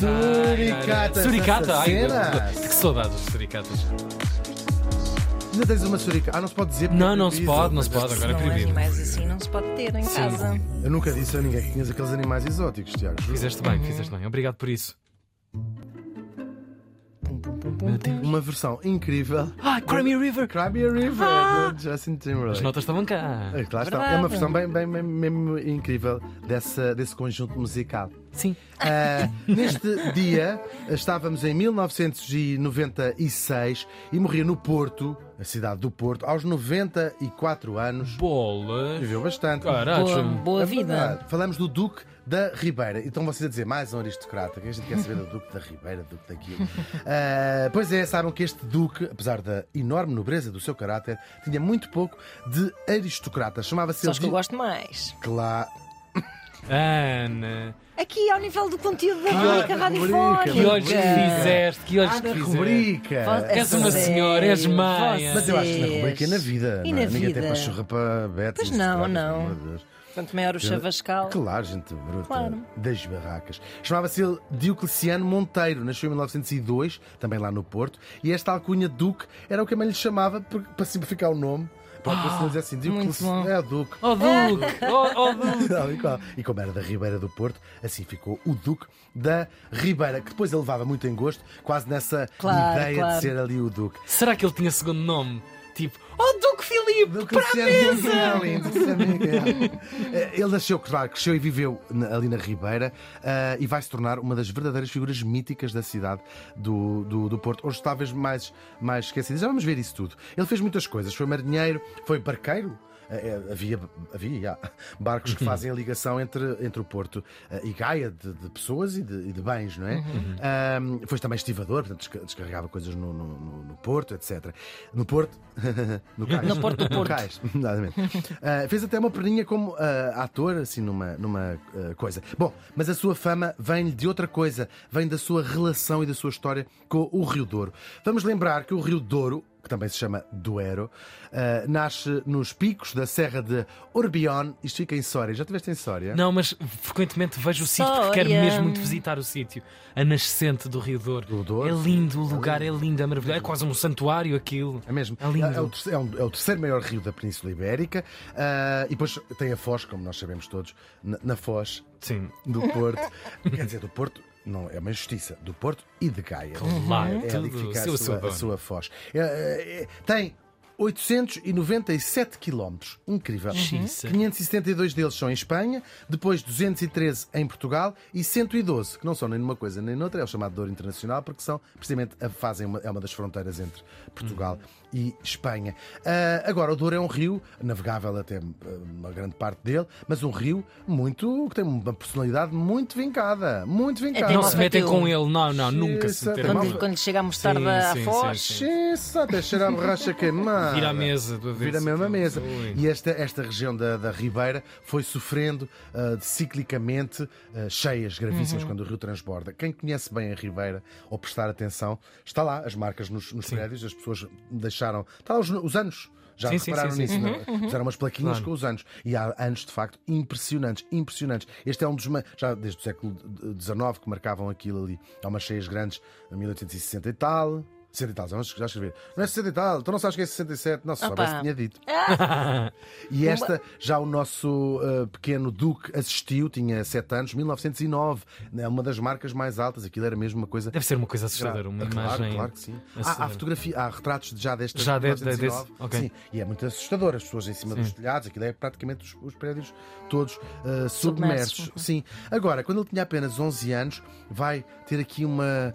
Suricatas. Suricata? Ai, que saudades de suricatas. Ainda tens uma suricata. Ah, não se pode dizer. porque Não, é não se pode, não se pode, agora é Não, proibido. animais assim não se pode ter em casa. Eu nunca disse a ninguém que tinhas aqueles animais exóticos, Tiago. Fizeste bem, fizeste bem. Obrigado por isso. Uma versão incrível. Ah, Crimey River! Crimea River, do Justin Timberlake. As notas estavam cá. É, Claro está. É uma versão bem, bem, bem, mesmo incrível dessa, desse conjunto musical. Sim. Ah, neste dia estávamos em 1996 e morria no Porto, a cidade do Porto, aos 94 anos. Bolas. Viveu bastante. Caraca. Boa, boa É vida. verdade. Falamos do Duque da Ribeira. Então vocês a dizer mais um aristocrata, que a gente quer saber do Duque da Ribeira, Duque daquilo. Ah, pois é, sabem que este Duque, apesar da enorme nobreza do seu caráter, tinha muito pouco de aristocrata. Chamava-se Só os que eu gosto mais. Claro. Ana. Aqui, ao nível do conteúdo da rubrica radiofónica. Que olhos que fizeste, que olhos Ah, que fizeste. rubrica. És uma senhora, és mãe. Mas eu acho que na rubrica é na vida. E não é? na Ninguém vida? tem pachorra para betas. Pois não, não. Quanto maior o chavascal. Claro, gente bruta Claro. das barracas. Chamava-se ele Diocleciano Monteiro, nasceu em 1902, também lá no Porto, e esta alcunha Duque era o que a mãe lhe chamava para simplificar o nome. Para a pessoa dizer assim. Diocleciano é Duque. Oh, Duque! Oh, oh, Duque! E. E como era da Ribeira do Porto, assim ficou o Duque da Ribeira, que depois ele levava muito em gosto, quase nessa Claro, ideia claro. de ser ali o Duque. Será que ele tinha segundo nome? Tipo, oh, Duque Filipe, para a mesa! Do Cristiano Miguel. Eh, Ele nasceu, claro, cresceu e viveu ali na Ribeira eh, e vai se tornar uma das verdadeiras figuras míticas da cidade do, do, do Porto. Hoje talvez mais, mais esquecidas. Já vamos ver isso tudo. Ele fez muitas coisas. Foi marinheiro, foi barqueiro. Eh, Havia, havia barcos que fazem a ligação entre, entre o Porto e Gaia de, de pessoas e de, e de bens, não é? Ahm, foi também estivador, portanto desca- descarregava coisas no, no- no- no Porto, etc. No Porto, no cais. No Porto do Porto. cais, exatamente. Ah, fez até uma perninha como ah, ator, assim, numa, numa ah, coisa. Bom, mas a sua fama vem de outra coisa, vem da sua relação e da sua história com o Rio Douro. Vamos lembrar que o Rio Douro, também se chama Duero, ah, nasce nos picos da Serra de Urbión. Isto fica em Soria. Já estiveste em Soria? Não, mas frequentemente vejo o sítio porque quero Sória. mesmo muito visitar o sítio. A nascente do Rio Douro. Do Douro, É lindo o lugar, é lindo, é maravilhoso. É quase um santuário aquilo. É mesmo. É lindo. É, o terceiro, é um- é o terceiro maior rio da Península Ibérica. ah, e depois tem a Foz, como nós sabemos todos, na, na Foz Sim. do Porto. Quer dizer, do Porto. Não, é uma justiça do Porto e de Gaia. Claro, é ali que fica a, sua, a sua foz. É, é, é, tem 897 quilómetros. Incrível. Xiça. 572 deles são em Espanha, depois 213 em Portugal e 112, que não são nem numa coisa nem noutra, é o chamado Douro Internacional, porque são precisamente a, fazem uma, é uma das fronteiras entre Portugal e Espanha. Ah, agora, o Douro é um rio navegável até ah, uma grande parte dele, mas um rio muito que tem uma personalidade muito vincada, muito vincada. Tem Não se metem com ele, não, não, nunca se Xiça, meterem tem com Quando, quando lhe chega a mostarda Sim, à sim, foz. sim, Xiça, até cheirar a borracha queimada. Vira a mesa avesso. Vira a mesma mesa. E esta, esta região da, da Ribeira foi sofrendo de ciclicamente ah, cheias gravíssimas quando o rio transborda. Quem conhece bem a Ribeira ou prestar atenção, está lá as marcas nos, nos prédios, as pessoas deixaram. Está lá os, os anos. Já Sim, repararam sim, sim. nisso? não é? Fizeram umas plaquinhas Claro. com os anos. E há anos, de facto, impressionantes, impressionantes. Este é um dos. Já desde o século XIX que marcavam aquilo ali. Há umas cheias grandes, em 1860 e tal. 60 e tal, vamos já escrever. Não é 60 e tal, tu não sabes que é 67. Não, se Opa. soubesse, tinha dito. E esta, já o nosso uh, pequeno Duque assistiu, tinha 7 anos, 1909. É uma das marcas mais altas. Aquilo era mesmo uma coisa. Deve ser uma coisa assustadora, uma claro, imagem. claro que sim. Há, há fotografia, há retratos de- já desta Já de- de- 1909. desse- ok. Sim, e é muito assustador. As pessoas em cima dos telhados, aquilo é praticamente os, os prédios todos uh, submersos. Submersos. Sim. Agora, quando ele tinha apenas 11 anos, vai ter aqui uma.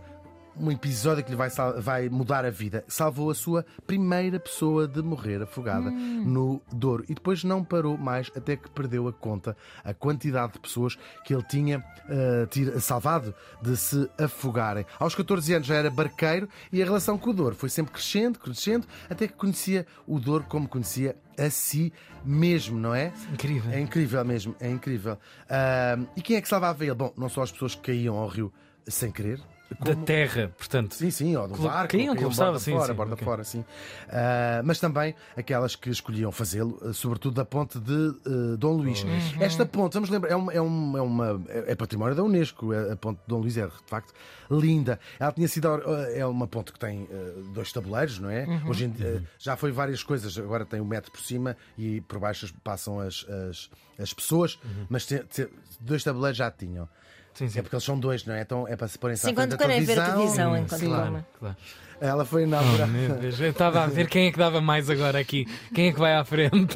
Um episódio que lhe vai, vai mudar a vida. Salvou a sua primeira pessoa de morrer afogada no Douro. E depois não parou mais até que perdeu a conta, a quantidade de pessoas que ele tinha uh, tira- salvado de se afogarem. Aos 14 anos já era barqueiro e a relação com o Douro foi sempre crescendo, crescendo, até que conhecia o Douro como conhecia a si mesmo, não é? Incrível. É incrível mesmo, é incrível. Ahm, e quem é que salvava ele? Bom, não só as pessoas que caíam ao rio sem querer, Da como- terra, portanto. Sim, sim, ou do barco, caíam, caíam borda sim, fora, sim, borda ok. fora, sim. Ah, mas também aquelas que escolhiam fazê-lo, ah, sobretudo da ponte de ah, Dom Luís. Esta ponte, vamos lembrar, é, uma, é, uma, é, uma- é- é património da Unesco, a a ponte de Dom Luís é de facto linda. Ela tinha sido, é uma ponte que tem dois tabuleiros, não é? Hoje em dia, ah, já foi várias coisas, agora tem um metro por cima e por baixo passam as, as, as pessoas, mas te- te- dois tabuleiros já tinham. Sim, sim. É porque eles são dois, não é? Então é para se porem Sim, quando querem ver televisão enquanto Sim. comem. Claro. Ela foi inaugurada. Deus, eu estava a ver quem é que dava mais agora aqui. Quem é que vai à frente?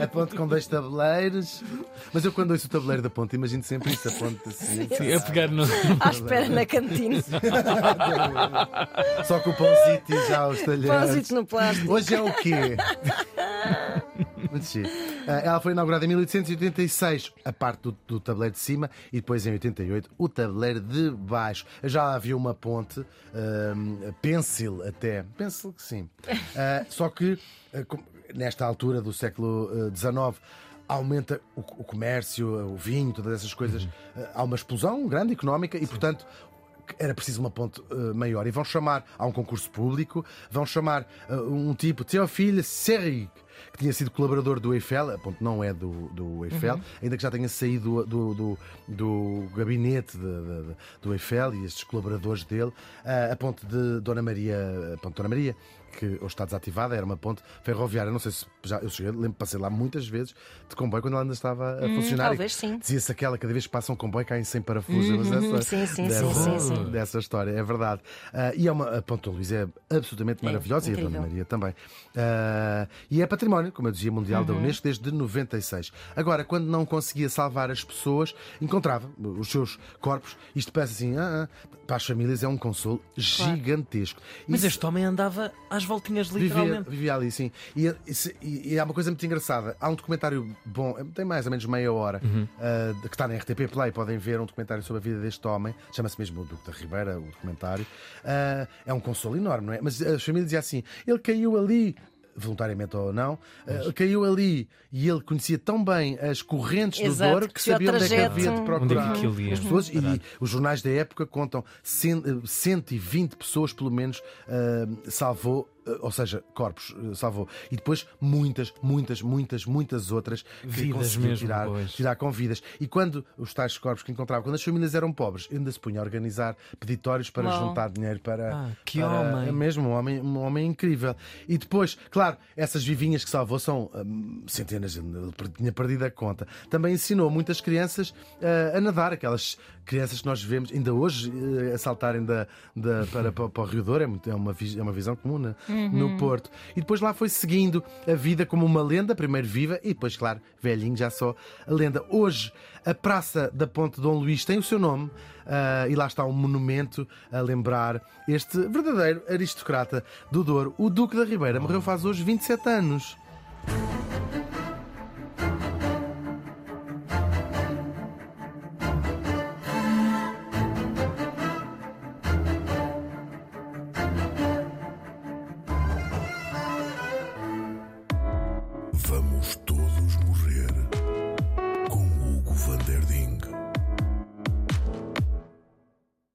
A ponte com dois tabuleiros. Mas eu quando ouço o tabuleiro da ponte, imagino sempre isso, a ponte assim. Sim, a pegar no. À espera na cantina. Só com o pãozito e já os talheres. Pãozito no plástico. Hoje é o quê? Muito. Ah, Ela foi inaugurada em 1886, a parte do, do tabuleiro de cima, e depois em 88, o tabuleiro de baixo. Já havia uma ponte, ahm, pencil até. Pencil que sim. Ah, só que, ah, nesta altura do século XIX, aumenta o, o comércio, o vinho, todas essas coisas. Ah, há uma explosão grande económica e, portanto, era preciso uma ponte eh, maior. E vão chamar a um concurso público, vão chamar eh, um tipo, Théophile Serrig, que tinha sido colaborador do Eiffel, a ponte não é do, do Eiffel, ainda que já tenha saído do, do, do gabinete de- de- de- do Eiffel e estes colaboradores dele. Ah, a ponte de Dona Maria, a ponte de Dona Maria, que hoje está desativada, era uma ponte ferroviária. Não sei se já eu cheguei, lembro passei lá muitas vezes de comboio quando ela ainda estava a funcionar. E talvez sim. Dizia-se aquela, cada vez que passa um comboio caem sem parafusos. mas essa- sim, sim, dessa- sim, sim, sim. dessa história, é verdade. Ah, e é uma, a Ponte Luís é absolutamente maravilhosa e a Dona. Maria também. Ah, e é património, como eu dizia, mundial Uhum. da Unesco desde 96. Agora, quando não conseguia salvar as pessoas, encontrava os seus corpos. Isto parece assim, ah, ah, para as famílias é um consolo gigantesco. Mas Isso- este homem andava às voltinhas Vivia, literalmente. vivia ali, sim. E, e, e há uma coisa muito engraçada. Há um documentário bom, tem mais ou menos meia hora, ah, que está na RTP Play. Podem ver um documentário sobre a vida deste homem. Chama-se mesmo o Duque da Ribeira, o documentário. Ah, é um consolo enorme, não é? Mas as famílias diziam assim: ele caiu ali. Voluntariamente ou não, ah, caiu ali e ele conhecia tão bem as correntes Exato, do Douro que sabia onde é que havia de Onde é procurar que as pessoas. E os jornais da época contam cen- eh, 120 pessoas, pelo menos, ah, salvou, ou seja, corpos ah, salvou. E depois muitas, muitas, muitas, muitas outras que Vidas mesmo, tirar, pois. tirar com vidas. E quando os tais corpos que encontravam, quando as famílias eram pobres, ainda se punha a organizar peditórios para Uau. juntar dinheiro para. Ah, que para- homem. É mesmo, um homem, um homem incrível. E depois, claro, essas vivinhas que salvou são hum, centenas, ele tinha perdido a conta. Também ensinou muitas crianças ah, a nadar, aquelas crianças que nós vemos ainda hoje eh, a saltarem da, da- para, para, para o Rio Douro, é, muito- é uma, é uma visão comum né, no Porto. E depois lá foi seguindo a vida como uma lenda, primeiro viva e depois, claro, velhinho, já só a lenda. Hoje, a Praça da Ponte Dom Luís tem o seu nome. ah, e lá está um monumento a lembrar este verdadeiro aristocrata do Douro, o Duque da Ribeira. Morreu faz hoje 27 anos.